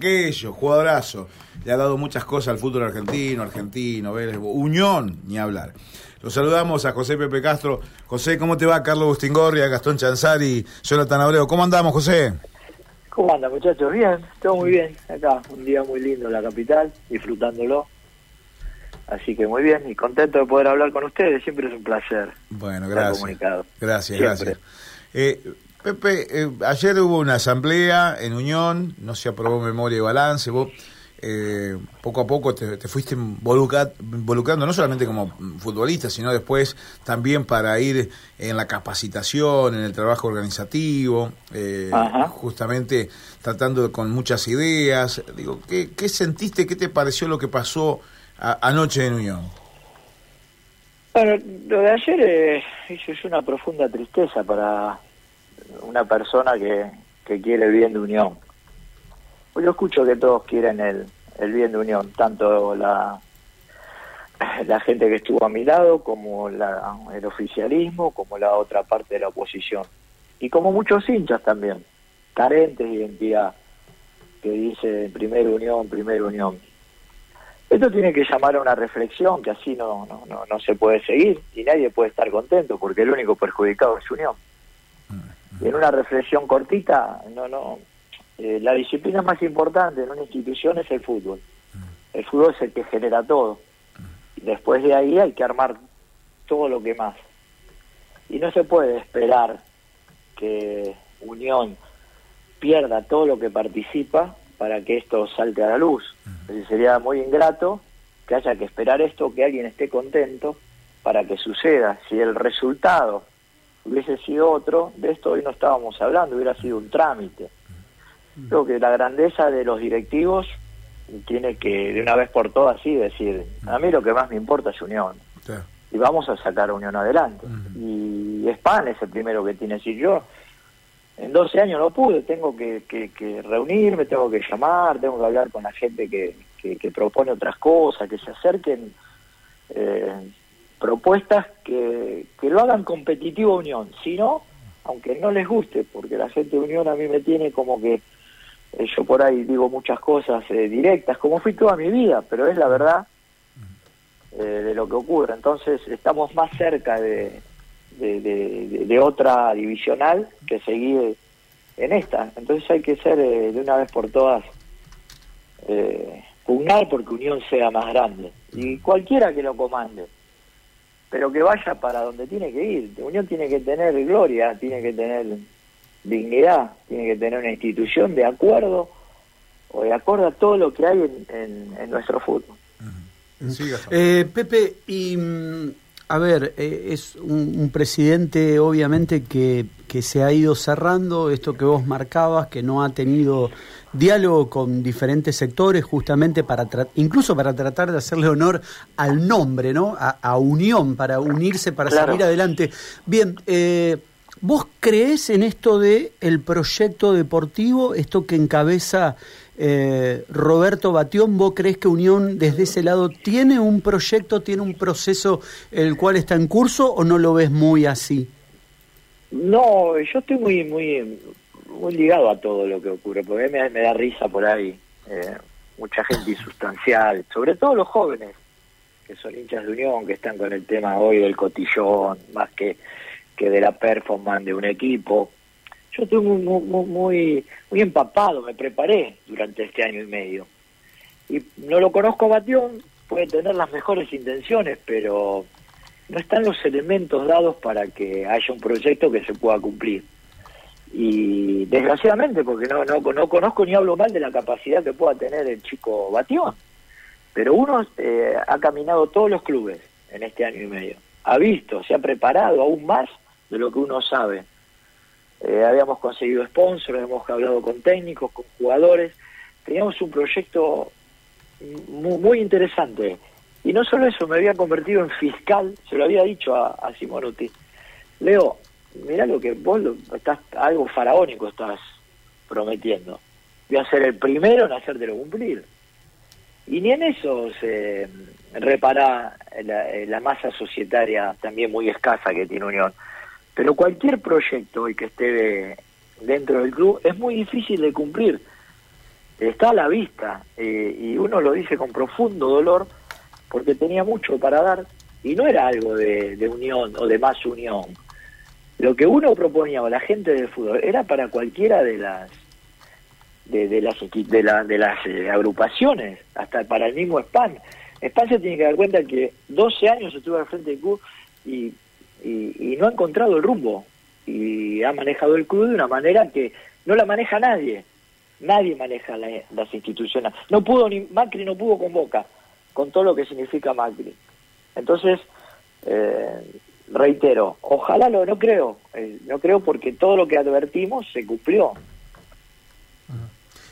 Aquello, jugadorazo. Le ha dado muchas cosas al fútbol argentino, argentino, Vélez, Unión, ni hablar. Los saludamos a José Pepe Castro. José, ¿cómo te va? Carlos Bustingorria, Gastón Chanzari, Jonathan Abreu. ¿Cómo andamos, José? ¿Cómo anda, muchachos? Bien, todo muy bien. Acá, un día muy lindo en la capital, disfrutándolo. Así que muy bien y contento de poder hablar con ustedes. Siempre es un placer. Bueno, gracias. Gracias, gracias. Eh, Pepe, eh, ayer hubo una asamblea en Unión, no se aprobó memoria y balance, vos eh, poco a poco te, fuiste involucrando, no solamente como futbolista, sino después también para ir en la capacitación, en el trabajo organizativo, eh, justamente tratando con muchas ideas. Digo, ¿qué, ¿qué, sentiste, qué te pareció lo que pasó anoche en Unión? Bueno, lo de ayer es una profunda tristeza para una persona que, que quiere el bien de Unión. Pues yo escucho que todos quieren el, el bien de Unión, tanto la, la gente que estuvo a mi lado, como la, el oficialismo, como la otra parte de la oposición. Y como muchos hinchas también, carentes de identidad, que dice primera unión, primera unión. Esto tiene que llamar a una reflexión, que así no, no, no, no se puede seguir y nadie puede estar contento, porque el único perjudicado es Unión. En una reflexión cortita, no, no, eh, la disciplina más importante en una institución es el fútbol. El fútbol es el que genera todo. Y después de ahí hay que armar todo lo que más. Y no se puede esperar que Unión pierda todo lo que participa para que esto salte a la luz. sería muy ingrato que haya que esperar esto, que alguien esté contento para que suceda. Si el resultado hubiese sido otro, de esto hoy no estábamos hablando, hubiera sido un trámite. Creo que la grandeza de los directivos tiene que de una vez por todas así decir, a mí lo que más me importa es Unión. Y vamos a sacar a Unión adelante. Y Span es el primero que tiene que decir yo. En 12 años no pude, tengo que, que, reunirme, tengo que llamar, tengo que hablar con la gente que, que, propone otras cosas, que se acerquen. Eh, propuestas que, que lo hagan competitivo Unión. Si no, aunque no les guste, porque la gente de Unión a mí me tiene como que eh, yo por ahí digo muchas cosas eh, directas, como fui toda mi vida, pero es la verdad eh, de lo que ocurre. Entonces estamos más cerca de, de, de, otra divisional que seguir en esta. Entonces hay que ser de una vez por todas pugnar porque Unión sea más grande. Y cualquiera que lo comande pero que vaya para donde tiene que ir. La Unión tiene que tener gloria, tiene que tener dignidad, tiene que tener una institución de acuerdo o de acuerdo a todo lo que hay en, nuestro fútbol. eh, Pepe, y mm, a ver, eh, es un, presidente obviamente que, que se ha ido cerrando, esto que vos marcabas, que no ha tenido diálogo con diferentes sectores justamente para incluso para tratar de hacerle honor al nombre, ¿no? A, unión, para unirse, para salir adelante. Bien, eh, ¿vos crees en esto de el proyecto deportivo, esto que encabeza eh, Roberto Batión, ¿vos crees que Unión desde ese lado tiene un proyecto, tiene un proceso el cual está en curso o no lo ves muy así? No, yo estoy muy muy muy ligado a todo lo que ocurre, porque me, me da risa por ahí. Eh, mucha gente insustancial, sobre todo los jóvenes, que son hinchas de Unión, que están con el tema hoy del cotillón, más que, que de la performance de un equipo. Yo estoy muy, muy, muy, empapado, me preparé durante este año y medio. Y no lo conozco Batión, puede tener las mejores intenciones, pero no están los elementos dados para que haya un proyecto que se pueda cumplir. Y desgraciadamente porque no, no, no conozco ni hablo mal de la capacidad que pueda tener el chico Batión pero uno eh, ha caminado todos los clubes en este año y medio. Ha visto, se ha preparado aún más de lo que uno sabe eh, habíamos conseguido sponsors, hemos hablado con técnicos, con jugadores teníamos un proyecto muy, muy interesante y no solo eso, me había convertido en fiscal, se lo había dicho a, a Simonuti Leo, mirá lo que vos estás, algo faraónico estás prometiendo. Voy a ser el primero en hacértelo cumplir. Y ni en eso se repara la, masa societaria también muy escasa que tiene Unión. Pero cualquier proyecto hoy que esté dentro del club es muy difícil de cumplir. está a la vista eh, y uno lo dice con profundo dolor porque tenía mucho para dar y no era algo de, unión o de más unión. Lo que uno proponía a la gente del fútbol era para cualquiera de las de, las de, las eh, agrupaciones, hasta para el mismo SPAN. SPAN se tiene que dar cuenta que 12 años estuvo al frente del club y, y, no ha encontrado el rumbo y ha manejado el club de una manera que no la maneja nadie. Nadie maneja las instituciones. No pudo ni Macri no pudo con Boca, con todo lo que significa Macri. Entonces, eh, reitero, ojalá lo no creo, eh, no creo porque todo lo que advertimos se cumplió.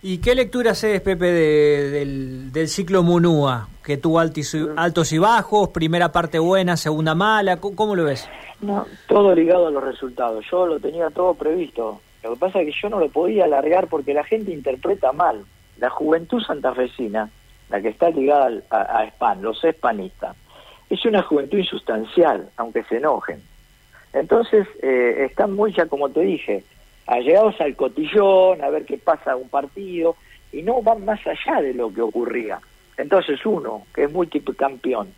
¿Y qué lectura haces, Pepe, del, del, ciclo Munúa? Que tuvo altos y bajos, primera parte buena, segunda mala, ¿cómo, lo ves? No, todo ligado a los resultados. Yo lo tenía todo previsto. Lo que pasa es que yo no lo podía alargar porque la gente interpreta mal. La juventud santafesina, la que está ligada a, a SPAN, los espanistas, es una juventud insustancial, aunque se enojen. Entonces, eh, están muy ya, como te dije, allegados al cotillón, a ver qué pasa un partido, y no van más allá de lo que ocurría. Entonces uno, que es multicampeón,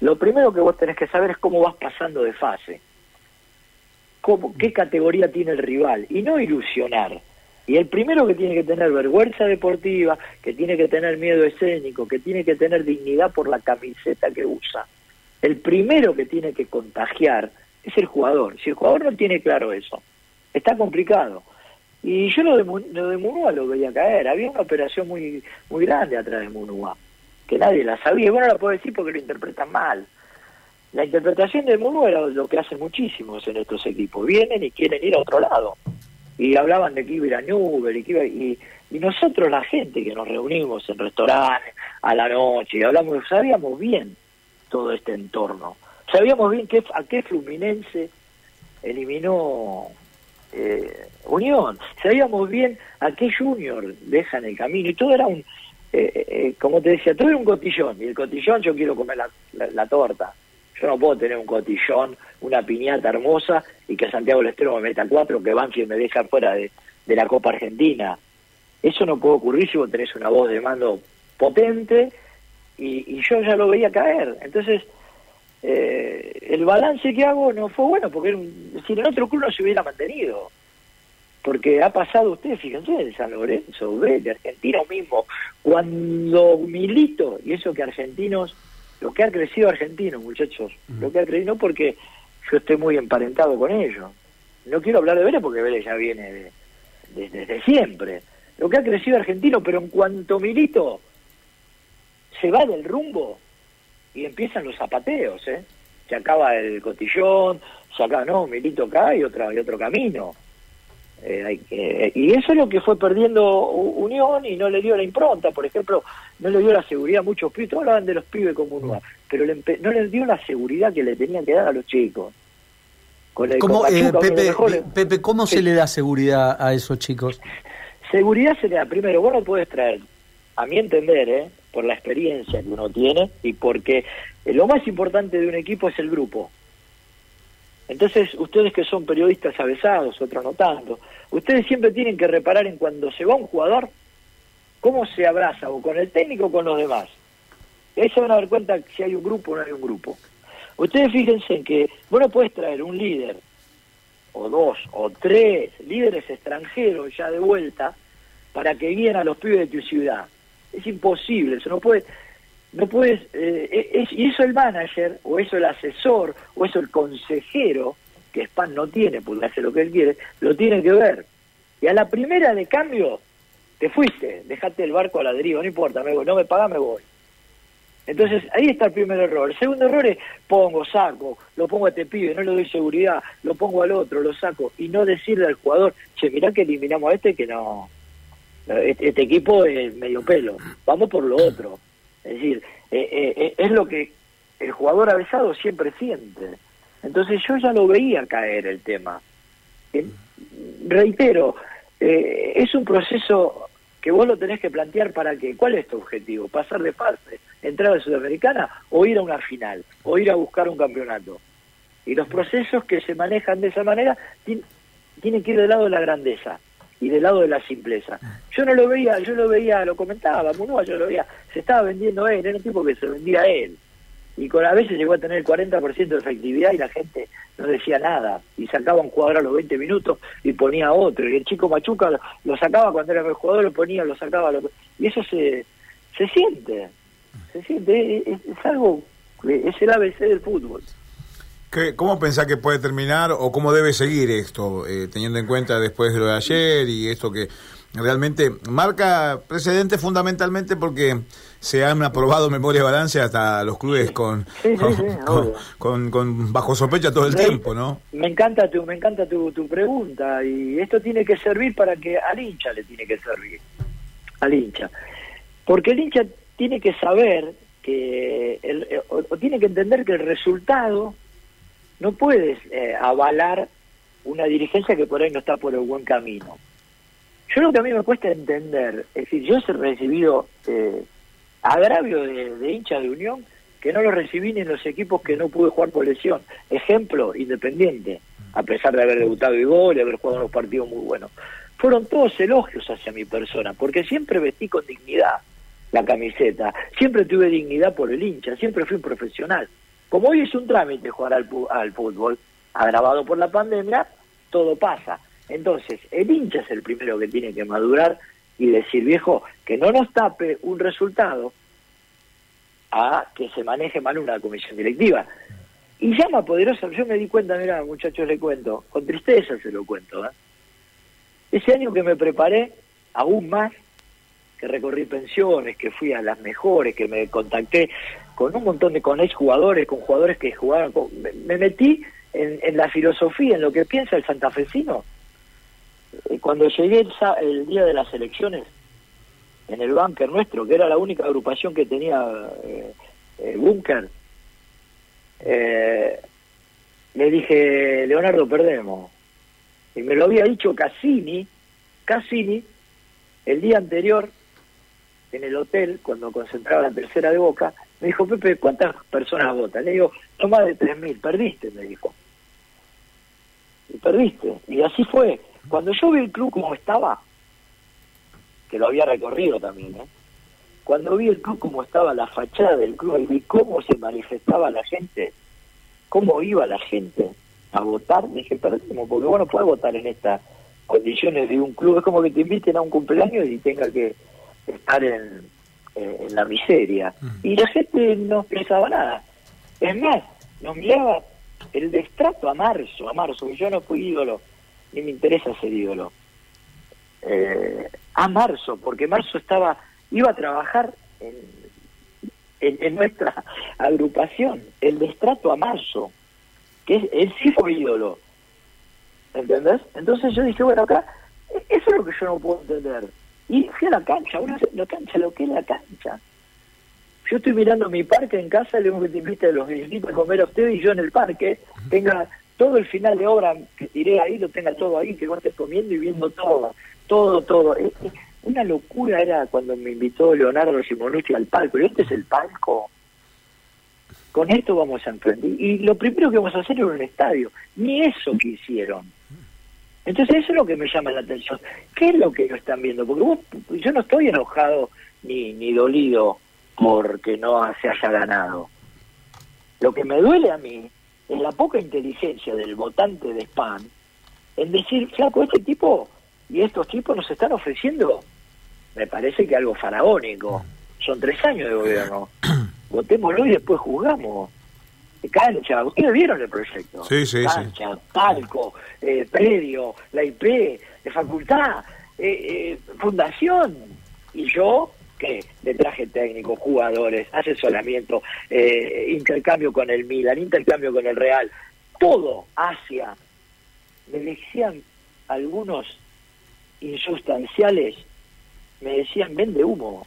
lo primero que vos tenés que saber es cómo vas pasando de fase, cómo, qué categoría tiene el rival, y no ilusionar. Y el primero que tiene que tener vergüenza deportiva, que tiene que tener miedo escénico, que tiene que tener dignidad por la camiseta que usa, el primero que tiene que contagiar es el jugador. Si el jugador no tiene claro eso, está complicado. Y yo lo de, lo de Munúa lo veía caer. Había una operación muy muy grande atrás de Munúa, que nadie la sabía. Y bueno, la puedo decir porque lo interpretan mal. La interpretación de Munúa era lo que hacen muchísimos en estos equipos. Vienen y quieren ir a otro lado. Y hablaban de que iba a ir a y que. Y, y nosotros, la gente que nos reunimos en restaurantes a la noche, y hablamos, sabíamos bien todo este entorno. Sabíamos bien que, a qué Fluminense eliminó eh, Unión. Sabíamos bien a qué Junior dejan el camino. Y todo era un, eh, eh, como te decía, todo era un cotillón. Y el cotillón yo quiero comer la, torta. Yo no puedo tener un cotillón, una piñata hermosa y que Santiago del Estero me meta cuatro, que Banfield me deja fuera de, de la Copa Argentina. Eso no puede ocurrir si vos tenés una voz de mando potente y, yo ya lo veía caer. Entonces, eh, el balance que hago no fue bueno, porque si en otro club no se hubiera mantenido. Porque ha pasado usted, fíjense, de San Lorenzo, de Argentina mismo, cuando Milito, y eso que argentinos, lo que ha crecido argentinos, muchachos, lo que ha crecido, no porque yo estoy muy emparentado con ellos. No quiero hablar de Vélez porque Vélez ya viene desde siempre. Lo que ha crecido argentino, pero en cuanto Milito se va del rumbo y empiezan los zapateos, ¿eh? Se acaba el cotillón, se acaba, no, Milito acá y, otra, y otro camino. Eh, y eso es lo que fue perdiendo Unión y no le dio la impronta, por ejemplo, no le dio la seguridad a muchos pibes, todos hablaban de los pibes como pero no les dio la seguridad que le tenían que dar a los chicos. Con ¿Cómo, eh, Pepe, ¿cómo se le da seguridad a esos chicos? Seguridad se le da, primero, vos no puedes traer, a mi entender, ¿eh? Por la experiencia que uno tiene y porque lo más importante de un equipo es el grupo. Entonces, ustedes que son periodistas avesados, otros no tanto, ustedes siempre tienen que reparar en cuando se va un jugador, cómo se abraza, o con el técnico o con los demás. Ahí se van a dar cuenta si hay un grupo o no hay un grupo. Ustedes fíjense en que vos no puedes traer un líder, o dos, o tres líderes extranjeros ya de vuelta, para que guíen a los pibes de tu ciudad es imposible, eso no puede, no puedes, eh, es, y eso el manager, o eso el asesor, o eso el consejero, que Span no tiene, porque hace lo que él quiere, lo tiene que ver. Y a la primera de cambio, te fuiste, dejaste el barco a la deriva, no importa, me voy, no me paga, me voy. Entonces ahí está el primer error. El segundo error es pongo, saco, lo pongo a este pibe, no le doy seguridad, lo pongo al otro, lo saco, y no decirle al jugador, che, mirá que eliminamos a este que no, este, este, equipo es medio pelo, vamos por lo otro. Es decir, eh, eh, eh, es lo que el jugador avesado siempre siente. Entonces yo ya lo veía caer el tema. reitero, es un proceso que vos lo tenés que plantear para que, ¿cuál es tu objetivo? ¿Pasar de fase, entrar a Sudamericana o ir a una final, o ir a buscar un campeonato? Y los procesos que se manejan de esa manera tienen que ir del lado de la grandeza y del lado de la simpleza. Yo no lo veía, yo lo veía, lo comentaba, Munúa yo lo veía, se estaba vendiendo él, era un tipo que se vendía él. Y con a veces llegó a tener el 40% de efectividad y la gente no decía nada. Y sacaba un jugador a los 20 minutos y ponía otro. Y el chico Machuca lo, sacaba cuando era el jugador, lo ponía, lo sacaba. Y eso se, se siente, se siente, es, es algo, es el ABC del fútbol. ¿Cómo pensás que puede terminar o cómo debe seguir esto, eh, teniendo en cuenta después de lo de ayer y esto que realmente marca precedente fundamentalmente porque se han aprobado memoria balance hasta los clubes con, con, con, bajo sospecha todo el tiempo, ¿no? Me encanta tu me encanta tu, tu pregunta y esto tiene que servir para que al hincha le tiene que servir, al hincha, porque el hincha tiene que saber que el, o tiene que entender que el resultado no puedes eh, avalar una dirigencia que por ahí no está por el buen camino. Yo lo que a mí me cuesta entender, es decir, yo he recibido eh, agravio de, de hincha de Unión que no lo recibí ni en los equipos que no pude jugar por lesión. Ejemplo, Independiente, a pesar de haber debutado y gol y haber jugado unos partidos muy buenos. Fueron todos elogios hacia mi persona, porque siempre vestí con dignidad la camiseta, siempre tuve dignidad por el hincha, siempre fui un profesional. Como hoy es un trámite jugar al, fútbol, agravado por la pandemia, todo pasa. Entonces, el hincha es el primero que tiene que madurar y decir, viejo, que no nos tape un resultado a que se maneje mal una comisión directiva. Y llama poderosa, yo me di cuenta, mira, muchachos, le cuento, con tristeza se lo cuento. ¿eh? Ese año que me preparé, aún más, que recorrí pensiones, que fui a las mejores, que me contacté con un montón de con ex jugadores, con jugadores que jugaban, me, metí en, la filosofía, en lo que piensa el santafesino. Eh, cuando llegué el, día de las elecciones, en el búnker nuestro, que era la única agrupación que tenía eh, el búnker, eh, le dije, Leonardo, perdemos. Y me lo había dicho Cassini, Cassini, el día anterior en el hotel, cuando concentraba la tercera de Boca, me dijo, Pepe, ¿cuántas personas votan? Le digo, no más de 3.000, perdiste, me dijo. Y perdiste. Y así fue. Cuando yo vi el club como estaba, que lo había recorrido también, ¿eh? cuando vi el club como estaba, la fachada del club, y vi cómo se manifestaba la gente, cómo iba la gente a votar, dije, perdimos, porque bueno, puedes votar en estas condiciones de un club. Es como que te inviten a un cumpleaños y tenga que estar en, en la miseria. Y la gente no pensaba nada. Es más, nos miraba el destrato a marzo, a marzo, que yo no fui ídolo, ni me interesa ser ídolo. Eh, a marzo, porque marzo estaba, iba a trabajar en, en, nuestra agrupación, el destrato a marzo, que es, él sí fue ídolo. ¿Entendés? Entonces yo dije, bueno, acá, eso es lo que yo no puedo entender y fui a la cancha, una la cancha, lo que es la cancha. Yo estoy mirando mi parque en casa, le digo que te invite a los invito a comer a usted y yo en el parque tenga todo el final de obra que tiré ahí, lo tenga todo ahí, que vos estés comiendo y viendo todo, todo, todo. una locura era cuando me invitó Leonardo Simonucci al palco. Y este es el palco. Con esto vamos a emprender. Y lo primero que vamos a hacer es un estadio. Ni eso que hicieron. Entonces eso es lo que me llama la atención. ¿Qué es lo que ellos están viendo? Porque yo no estoy enojado ni, ni dolido porque no se haya ganado. Lo que me duele a mí es la poca inteligencia del votante de spam en decir, flaco, este tipo y estos tipos nos están ofreciendo, me parece que algo faraónico. Son tres años de gobierno. Votémoslo y después juzgamos cancha, ustedes vieron el proyecto. Sí, sí, cancha, palco, eh, predio, la IP, de facultad, eh, eh, fundación. Y yo, que De traje técnico, jugadores, asesoramiento, intercambio con el Milan, intercambio con el Real, todo hacia. Me decían algunos insustanciales, me decían, vende humo.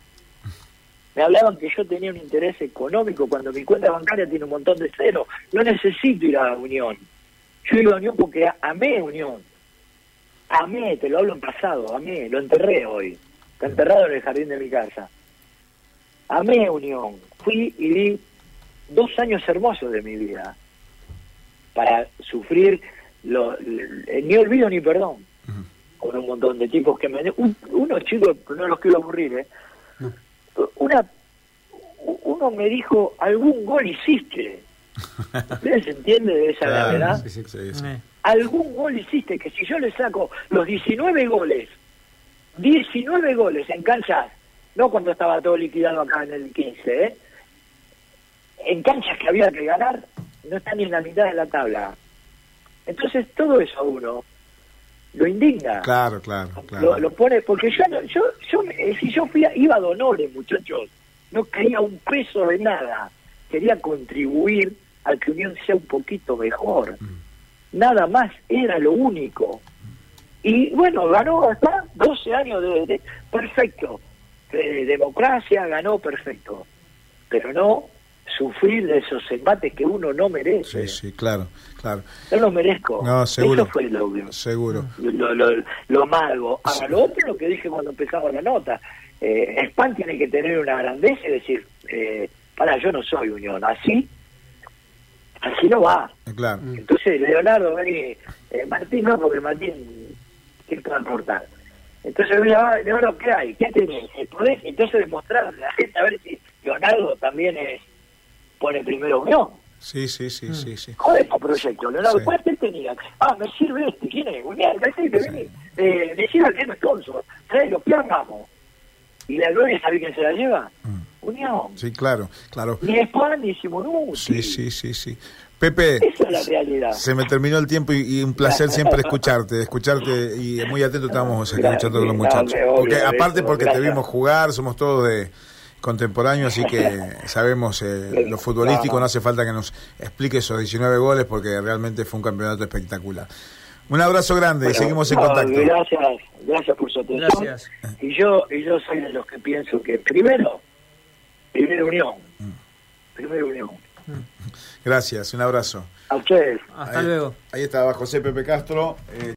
Me hablaban que yo tenía un interés económico cuando mi cuenta bancaria tiene un montón de cero. No necesito ir a la Unión. Yo iba a Unión porque amé Unión. Amé, te lo hablo en pasado, amé, lo enterré hoy. Está enterrado en el jardín de mi casa. Amé Unión. Fui y di dos años hermosos de mi vida para sufrir lo, ni olvido ni perdón. con un montón de tipos que me... unos chicos, no los quiero aburrir, ¿eh? Una, uno me dijo, algún gol hiciste. ¿Ustedes entienden de esa verdad? Algún gol hiciste, que si yo le saco los 19 goles, 19 goles en canchas, no cuando estaba todo liquidado acá en el 15, ¿eh? en canchas que había que ganar, no está ni en la mitad de la tabla. Entonces todo eso a uno lo indigna. Claro, claro, claro. Lo, pone, porque yo, yo, yo, si yo fui, iba a donores, muchachos, no quería un peso de nada, quería contribuir al que Unión sea un poquito mejor. Mm. Nada más, era lo único. Y bueno, ganó hasta 12 años de, perfecto. De democracia, ganó perfecto. Pero no sufrir de esos embates que uno no merece. Sí, sí, claro, claro. No lo merezco. No, seguro. Eso fue lo, seguro. Lo, lo, lo malo. Ahora, lo otro lo que dije cuando empezaba la nota. Eh, Span tiene que tener una grandeza y decir, eh, para, yo no soy Unión, así así no va. Claro. Entonces, Leonardo, eh, Martín no, porque Martín, ¿qué puede aportar? Entonces, Leonardo, ¿qué hay? ¿Qué tenés? ¿Podés entonces demostrarle a la gente a ver si Leonardo también es pone primero unión. Sí, sí, sí, mm. sí, sí. Joder, tu proyecto, Leonardo, sí. ¿cuál tenía? Ah, me sirve este, ¿quién es? Unión, me sirve, vení. Eh, decir que no es tonso, traelo, ¿qué hagamos? ¿Y la gloria sabe quién se la lleva? Mm. Unión. Sí, claro, claro. Ni España ni Simonucci. Sí, sí, sí, sí. Pepe, Esa es la realidad. se me terminó el tiempo y, un placer siempre escucharte, escucharte y muy atento estamos escuchando con los muchachos. Porque, aparte porque te vimos jugar, somos todos de contemporáneo, así que sabemos eh, lo futbolístico, no hace falta que nos explique esos 19 goles porque realmente fue un campeonato espectacular. Un abrazo grande y seguimos en contacto. Gracias, gracias por su atención. Y yo, y yo soy de los que pienso que primero, primera unión, mm. primera unión. Gracias, un abrazo. A ustedes. Hasta luego. Ahí estaba José Pepe Castro. Eh,